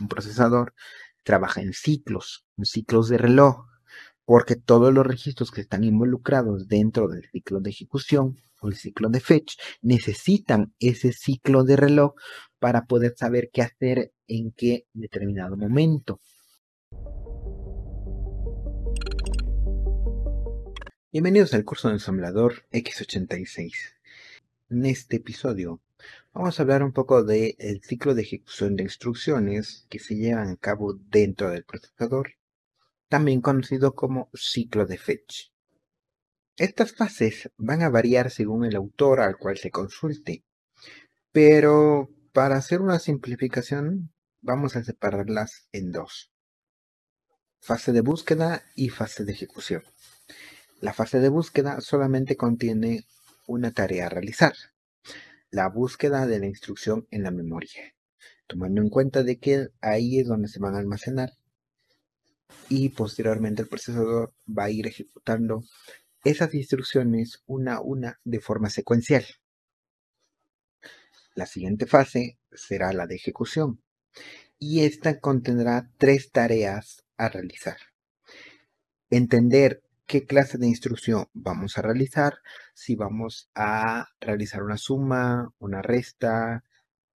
un procesador trabaja en ciclos, en ciclos de reloj, porque todos los registros que están involucrados dentro del ciclo de ejecución o el ciclo de fetch necesitan ese ciclo de reloj para poder saber qué hacer en qué determinado momento. Bienvenidos al curso de ensamblador X86. En este episodio vamos a hablar un poco del ciclo de ejecución de instrucciones que se llevan a cabo dentro del procesador, también conocido como ciclo de fetch. Estas fases van a variar según el autor al cual se consulte, pero para hacer una simplificación vamos a separarlas en dos. Fase de búsqueda y fase de ejecución. La fase de búsqueda solamente contiene una tarea a realizar, la búsqueda de la instrucción en la memoria, tomando en cuenta de que ahí es donde se van a almacenar y posteriormente el procesador va a ir ejecutando esas instrucciones una a una de forma secuencial. La siguiente fase será la de ejecución y esta contendrá tres tareas a realizar. Entender qué clase de instrucción vamos a realizar, si vamos a realizar una suma, una resta,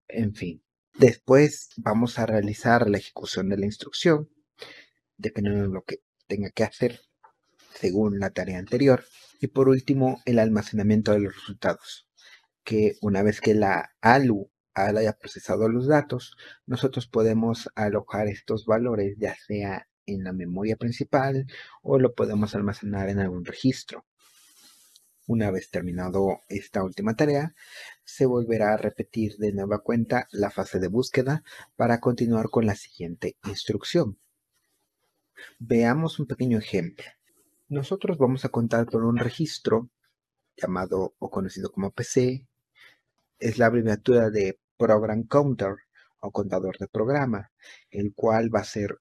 en fin. Después vamos a realizar la ejecución de la instrucción, dependiendo de lo que tenga que hacer según la tarea anterior. Y por último, el almacenamiento de los resultados, que una vez que la ALU haya procesado los datos, nosotros podemos alojar estos valores ya sea en la memoria principal o lo podemos almacenar en algún registro. Una vez terminado esta última tarea, se volverá a repetir de nueva cuenta la fase de búsqueda para continuar con la siguiente instrucción. Veamos un pequeño ejemplo. Nosotros vamos a contar con un registro llamado o conocido como PC. Es la abreviatura de Program Counter o contador de programa, el cual va a ser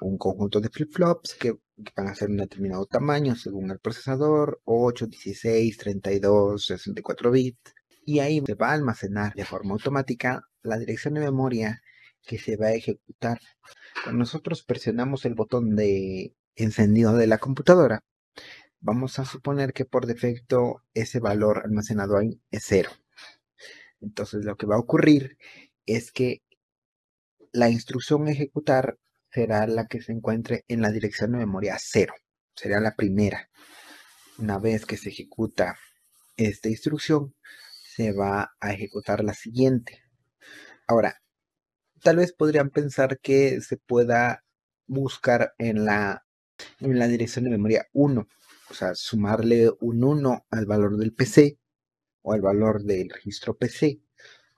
un conjunto de flip-flops que, van a ser un determinado tamaño según el procesador, 8, 16, 32, 64 bits. Y ahí se va a almacenar de forma automática la dirección de memoria que se va a ejecutar. Cuando nosotros presionamos el botón de encendido de la computadora, vamos a suponer que por defecto ese valor almacenado ahí es cero. Entonces lo que va a ocurrir es que la instrucción ejecutar será la que se encuentre en la dirección de memoria 0. Será la primera. Una vez que se ejecuta esta instrucción, se va a ejecutar la siguiente. Ahora, tal vez podrían pensar que se pueda buscar en la, en la dirección de memoria 1, o sea, sumarle un 1 al valor del PC o al valor del registro PC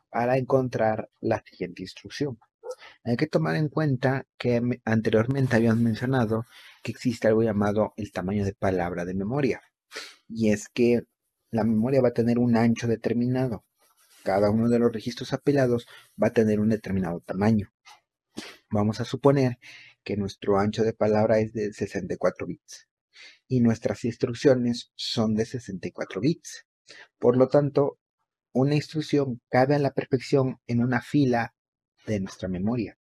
para encontrar la siguiente instrucción. Hay que tomar en cuenta que anteriormente habíamos mencionado que existe algo llamado el tamaño de palabra de memoria. Y es que la memoria va a tener un ancho determinado. Cada uno de los registros apelados va a tener un determinado tamaño. Vamos a suponer que nuestro ancho de palabra es de 64 bits y nuestras instrucciones son de 64 bits. Por lo tanto, una instrucción cabe a la perfección en una fila de nuestra memoria.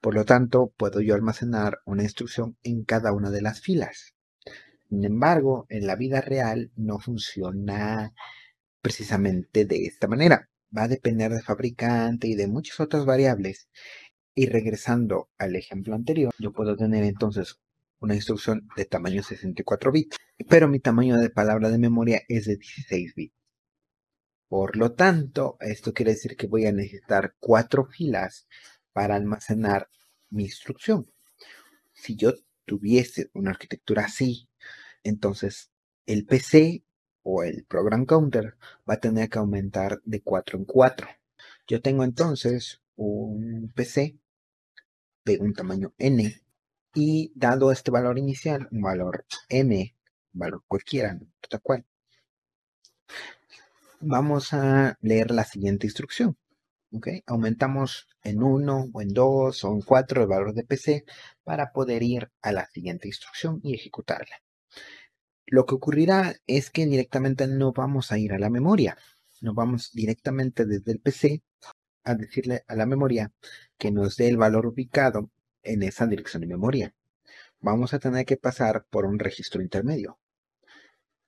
Por lo tanto, puedo yo almacenar una instrucción en cada una de las filas. Sin embargo, en la vida real no funciona precisamente de esta manera. Va a depender del fabricante y de muchas otras variables. Y regresando al ejemplo anterior, yo puedo tener entonces una instrucción de tamaño 64 bits, pero mi tamaño de palabra de memoria es de 16 bits. Por lo tanto, esto quiere decir que voy a necesitar cuatro filas para almacenar mi instrucción. Si yo tuviese una arquitectura así, entonces el PC o el program counter va a tener que aumentar de 4 en 4. Yo tengo entonces un PC de un tamaño n y dado este valor inicial, un valor m, un valor cualquiera, no cual, vamos a leer la siguiente instrucción. ¿okay? Aumentamos en 1 o en 2 o en 4 el valor de PC para poder ir a la siguiente instrucción y ejecutarla. Lo que ocurrirá es que directamente no vamos a ir a la memoria. No vamos directamente desde el PC a decirle a la memoria, que nos dé el valor ubicado en esa dirección de memoria. Vamos a tener que pasar por un registro intermedio,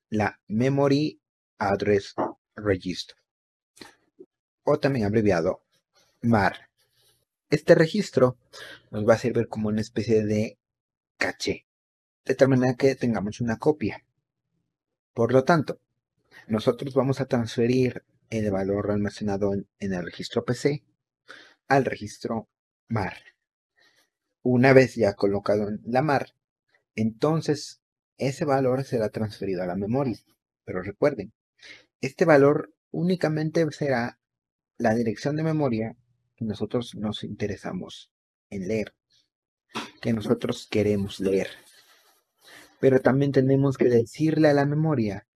la Memory Address Register, o también abreviado MAR. Este registro nos va a servir como una especie de caché, de manera que tengamos una copia. Por lo tanto, nosotros vamos a transferir el valor almacenado en, el registro PC al registro MAR. Una vez ya colocado en la MAR, entonces ese valor será transferido a la memoria. Pero recuerden, este valor únicamente será la dirección de memoria que nosotros nos interesamos en leer, que nosotros queremos leer. Pero también tenemos que decirle a la memoria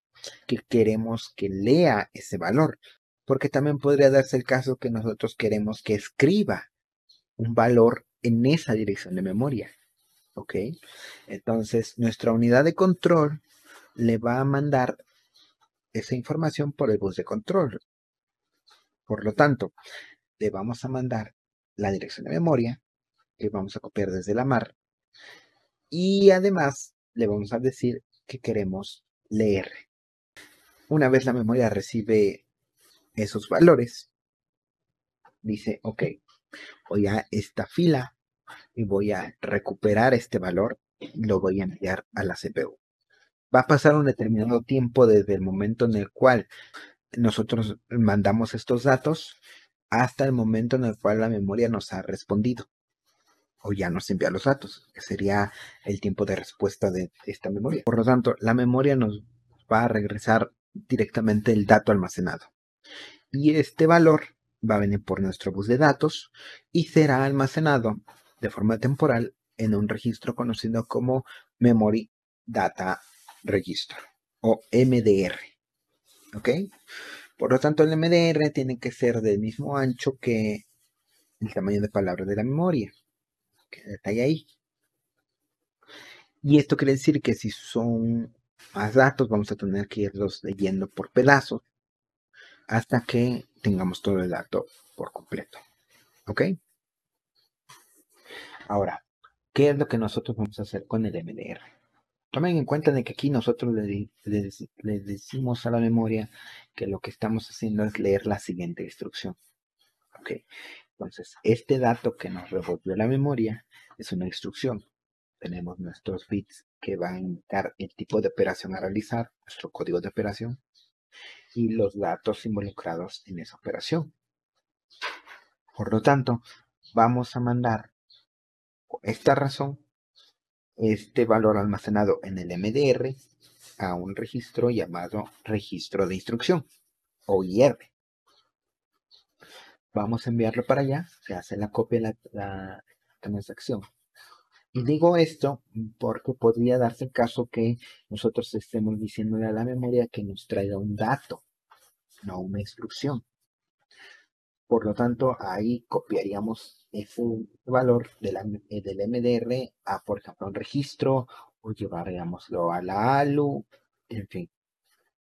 que queremos que lea ese valor, porque también podría darse el caso que nosotros queremos que escriba un valor en esa dirección de memoria. ¿Ok? Entonces, nuestra unidad de control le va a mandar esa información por el bus de control. Por lo tanto, le vamos a mandar la dirección de memoria que vamos a copiar desde la mar y además le vamos a decir que queremos leer. Una vez la memoria recibe esos valores, dice, ok, voy a esta fila y voy a recuperar este valor y lo voy a enviar a la CPU. Va a pasar un determinado tiempo desde el momento en el cual nosotros mandamos estos datos hasta el momento en el cual la memoria nos ha respondido o ya nos envía los datos, que sería el tiempo de respuesta de esta memoria. Por lo tanto, la memoria nos va a regresar directamente el dato almacenado. Y este valor va a venir por nuestro bus de datos y será almacenado de forma temporal en un registro conocido como Memory Data Register o MDR. ¿Ok? Por lo tanto, el MDR tiene que ser del mismo ancho que el tamaño de palabras de la memoria. Que detalle ahí. Y esto quiere decir que si son más datos, vamos a tener que irlos leyendo por pedazos hasta que tengamos todo el dato por completo. ¿Ok? Ahora, ¿qué es lo que nosotros vamos a hacer con el MDR? Tomen en cuenta de que aquí nosotros le, decimos a la memoria que lo que estamos haciendo es leer la siguiente instrucción. ¿Ok? Entonces, este dato que nos revolvió la memoria es una instrucción. Tenemos nuestros bits que van a indicar el tipo de operación a realizar, nuestro código de operación y los datos involucrados en esa operación. Por lo tanto, vamos a mandar esta razón este valor almacenado en el MDR a un registro llamado registro de instrucción o IR. Vamos a enviarlo para allá, se hace la copia de la transacción y digo esto porque podría darse el caso que nosotros estemos diciéndole a la memoria que nos traiga un dato, no una instrucción. Por lo tanto, ahí copiaríamos ese valor del MDR a, por ejemplo, un registro o llevaríamoslo a la ALU, en fin.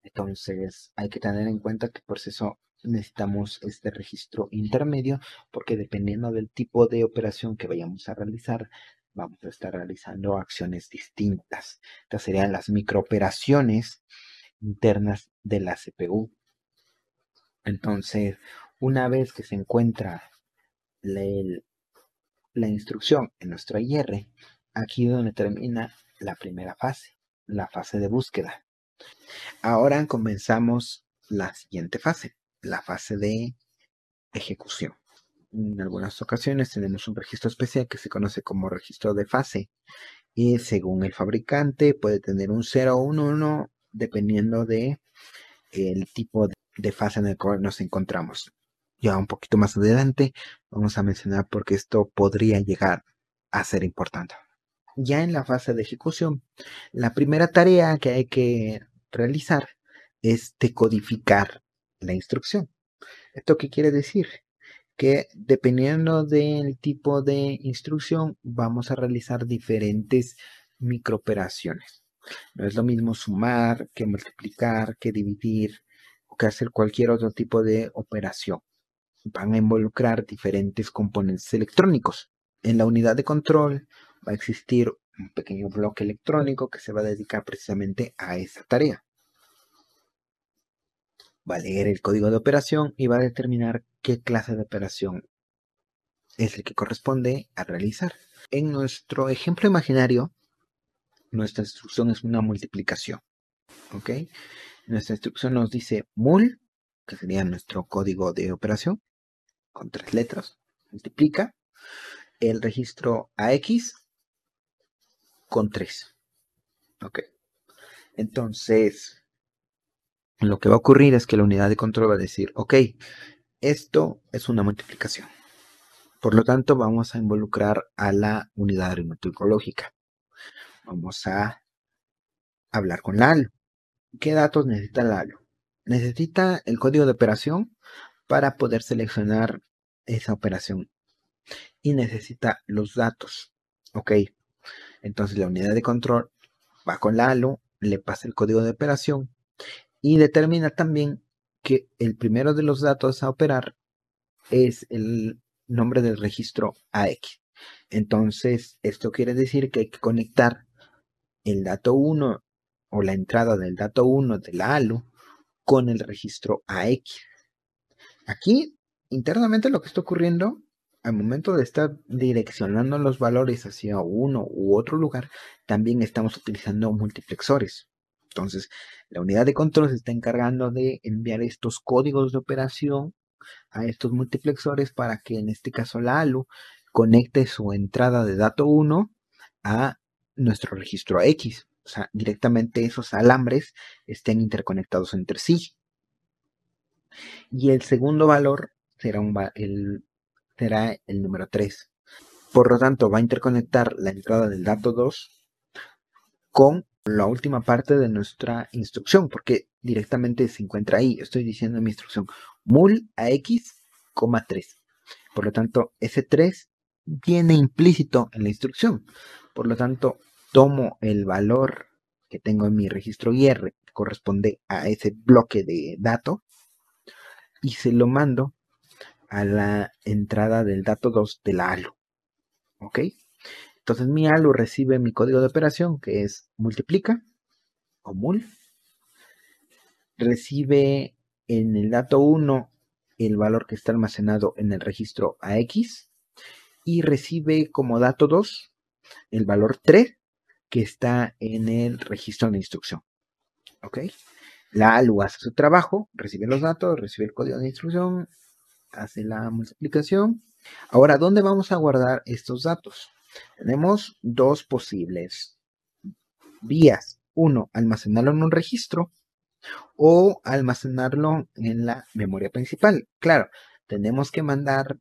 Entonces, hay que tener en cuenta que por eso necesitamos este registro intermedio porque dependiendo del tipo de operación que vayamos a realizar, vamos a estar realizando acciones distintas. Estas serían las microoperaciones internas de la CPU. Entonces, una vez que se encuentra la, instrucción en nuestro IR, aquí es donde termina la primera fase, la fase de búsqueda. Ahora comenzamos la siguiente fase, la fase de ejecución en algunas ocasiones tenemos un registro especial que se conoce como registro de fase y según el fabricante puede tener un 0 o un 1 dependiendo de tipo de fase en el cual nos encontramos. Ya un poquito más adelante vamos a mencionar porque esto podría llegar a ser importante. Ya en la fase de ejecución, la primera tarea que hay que realizar es decodificar la instrucción. ¿Esto qué quiere decir? que dependiendo del tipo de instrucción vamos a realizar diferentes microoperaciones. No es lo mismo sumar que multiplicar, que dividir o que hacer cualquier otro tipo de operación. Van a involucrar diferentes componentes electrónicos. En la unidad de control va a existir un pequeño bloque electrónico que se va a dedicar precisamente a esa tarea. Va a leer el código de operación y va a determinar qué clase de operación es el que corresponde a realizar. En nuestro ejemplo imaginario, nuestra instrucción es una multiplicación. ¿Ok? Nuestra instrucción nos dice mul, que sería nuestro código de operación, con tres letras, multiplica el registro AX con 3. Ok. Entonces, lo que va a ocurrir es que la unidad de control va a decir, ok, esto es una multiplicación. Por lo tanto, vamos a involucrar a la unidad aritmético lógica. Vamos a hablar con la ALU. ¿Qué datos necesita la ALU? Necesita el código de operación para poder seleccionar esa operación. Y necesita los datos. Ok. Entonces la unidad de control va con la ALU, le pasa el código de operación y determina también que el primero de los datos a operar es el nombre del registro AX. Entonces, esto quiere decir que hay que conectar el dato 1 o la entrada del dato 1 de la ALU con el registro AX. Aquí, internamente lo que está ocurriendo al momento de estar direccionando los valores hacia uno u otro lugar, también estamos utilizando multiplexores. Entonces, la unidad de control se está encargando de enviar estos códigos de operación a estos multiplexores para que en este caso la ALU conecte su entrada de dato 1 a nuestro registro X. O sea, directamente esos alambres estén interconectados entre sí. Y el segundo valor será el será el número 3. Por lo tanto, va a interconectar la entrada del dato 2 con la última parte de nuestra instrucción, porque directamente se encuentra ahí. Estoy diciendo en mi instrucción mul a x, 3. Por lo tanto, ese 3 viene implícito en la instrucción. Por lo tanto, tomo el valor que tengo en mi registro IR, que corresponde a ese bloque de dato, y se lo mando a la entrada del dato 2 de la ALU. ¿Ok? Entonces mi ALU recibe mi código de operación que es multiplica o mul. Recibe en el dato 1 el valor que está almacenado en el registro AX y recibe como dato 2 el valor 3 que está en el registro de instrucción. ¿Ok? La ALU hace su trabajo, recibe los datos, recibe el código de instrucción, hace la multiplicación. Ahora, ¿dónde vamos a guardar estos datos? Tenemos dos posibles vías. Uno, almacenarlo en un registro o almacenarlo en la memoria principal. Claro, tenemos que mandar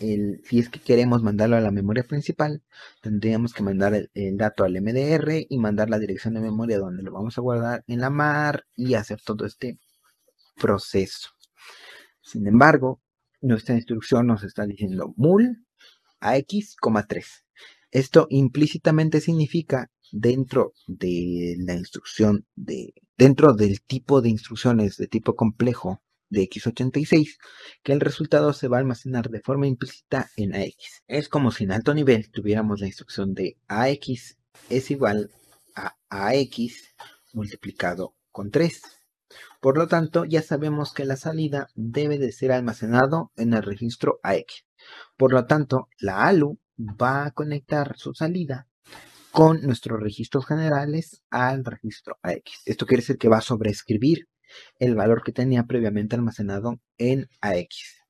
si es que queremos mandarlo a la memoria principal, tendríamos que mandar el, dato al MDR y mandar la dirección de memoria donde lo vamos a guardar en la MAR y hacer todo este proceso. Sin embargo, nuestra instrucción nos está diciendo mul a x, 3. Esto implícitamente significa dentro de la instrucción de dentro del tipo de instrucciones de tipo complejo de x86 que el resultado se va a almacenar de forma implícita en ax. Es como si en alto nivel tuviéramos la instrucción de ax es igual a ax multiplicado con 3. Por lo tanto, ya sabemos que la salida debe de ser almacenado en el registro AX. Por lo tanto, la ALU va a conectar su salida con nuestros registros generales al registro AX. Esto quiere decir que va a sobreescribir el valor que tenía previamente almacenado en AX.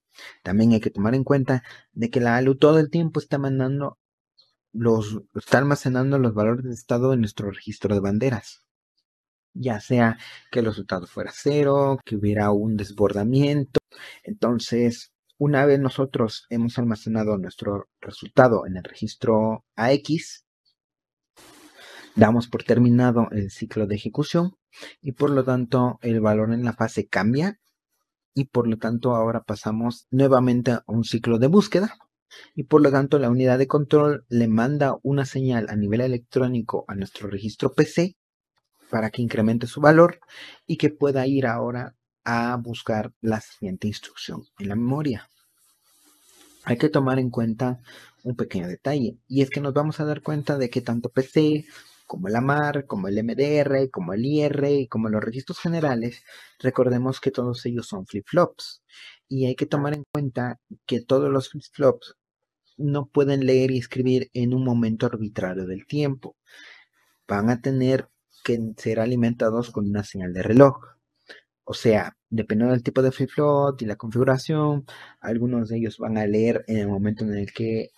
También hay que tomar en cuenta de que la ALU todo el tiempo está mandando los, está almacenando los valores de estado en nuestro registro de banderas ya sea que el resultado fuera cero, que hubiera un desbordamiento. Entonces, una vez nosotros hemos almacenado nuestro resultado en el registro AX, damos por terminado el ciclo de ejecución y por lo tanto el valor en la fase cambia y por lo tanto ahora pasamos nuevamente a un ciclo de búsqueda y por lo tanto la unidad de control le manda una señal a nivel electrónico a nuestro registro PC para que incremente su valor y que pueda ir ahora a buscar la siguiente instrucción en la memoria. hay que tomar en cuenta un pequeño detalle y es que nos vamos a dar cuenta de que tanto PC como la MAR, como el MDR, como el IR y como los registros generales, recordemos que todos ellos son flip-flops y hay que tomar en cuenta que todos los flip-flops no pueden leer y escribir en un momento arbitrario del tiempo. Van a tener que ser alimentados con una señal de reloj. O sea, dependiendo del tipo de flip-flop y la configuración, algunos de ellos van a leer en el momento en el que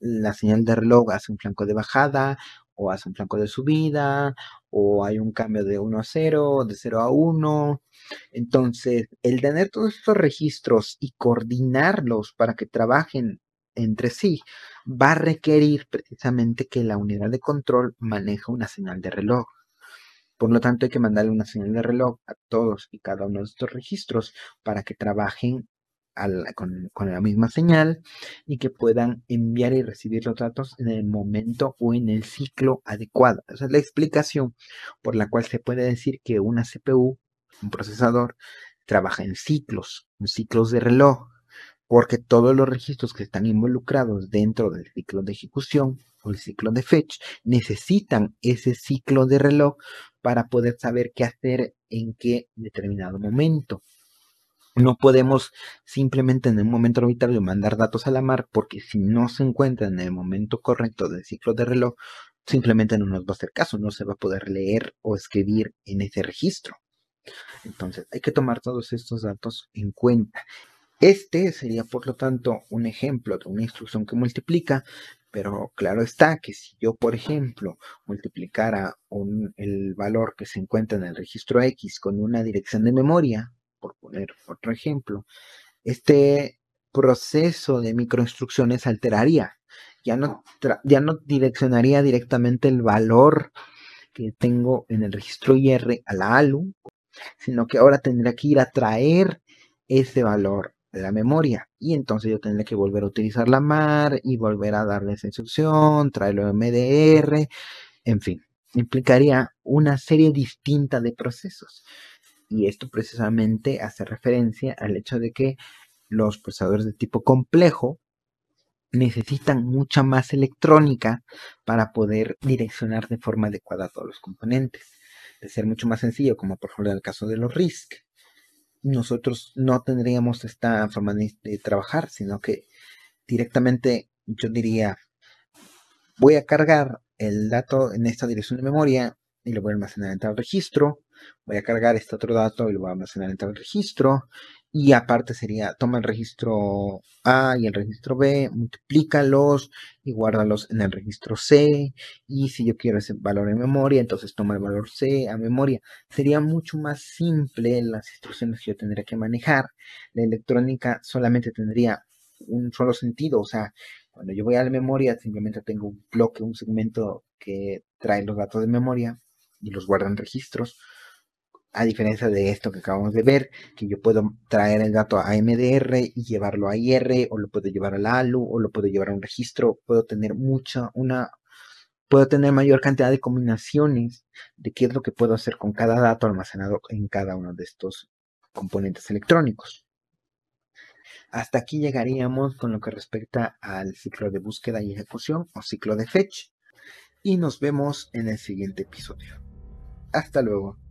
la señal de reloj hace un flanco de bajada o hace un flanco de subida o hay un cambio de 1 a 0, de 0 a 1. Entonces, el tener todos estos registros y coordinarlos para que trabajen entre sí va a requerir precisamente que la unidad de control maneje una señal de reloj. Por lo tanto, hay que mandarle una señal de reloj a todos y cada uno de estos registros para que trabajen con, la misma señal y que puedan enviar y recibir los datos en el momento o en el ciclo adecuado. Esa es la explicación por la cual se puede decir que una CPU, un procesador, trabaja en ciclos, en ciclos de reloj porque todos los registros que están involucrados dentro del ciclo de ejecución o el ciclo de fetch necesitan ese ciclo de reloj para poder saber qué hacer en qué determinado momento. No podemos simplemente en el momento arbitrario mandar datos a la mar porque si no se encuentra en el momento correcto del ciclo de reloj, simplemente no nos va a hacer caso, no se va a poder leer o escribir en ese registro. Entonces hay que tomar todos estos datos en cuenta. Este sería, por lo tanto, un ejemplo de una instrucción que multiplica, pero claro está que si yo, por ejemplo, multiplicara el valor que se encuentra en el registro X con una dirección de memoria, otro ejemplo, este proceso de microinstrucciones alteraría. Ya no, ya no direccionaría directamente el valor que tengo en el registro IR a la ALU, sino que ahora tendría que ir a traer ese valor la memoria. Y entonces yo tendré que volver a utilizar la MAR y volver a darle esa instrucción, traerlo MDR, en fin, implicaría una serie distinta de procesos. Y esto precisamente hace referencia al hecho de que los procesadores de tipo complejo necesitan mucha más electrónica para poder direccionar de forma adecuada todos los componentes. De ser mucho más sencillo, como por ejemplo en el caso de los RISC, nosotros no tendríamos esta forma de, trabajar, sino que directamente yo diría, voy a cargar el dato en esta dirección de memoria y lo voy a almacenar en tal registro, voy a cargar este otro dato y lo voy a almacenar en tal registro, y aparte sería, toma el registro A y el registro B, multiplícalos y guárdalos en el registro C. Y si yo quiero ese valor en memoria, entonces toma el valor C a memoria. Sería mucho más simple las instrucciones que yo tendría que manejar. La electrónica solamente tendría un solo sentido. O sea, cuando yo voy a la memoria, simplemente tengo un bloque, un segmento que trae los datos de memoria y los guarda en registros a diferencia de esto que acabamos de ver, que yo puedo traer el dato a MDR y llevarlo a IR, o lo puedo llevar al ALU, o lo puedo llevar a un registro, puedo tener mucha, una, puedo tener mayor cantidad de combinaciones de qué es lo que puedo hacer con cada dato almacenado en cada uno de estos componentes electrónicos. Hasta aquí llegaríamos con lo que respecta al ciclo de búsqueda y ejecución o ciclo de fetch y nos vemos en el siguiente episodio. Hasta luego.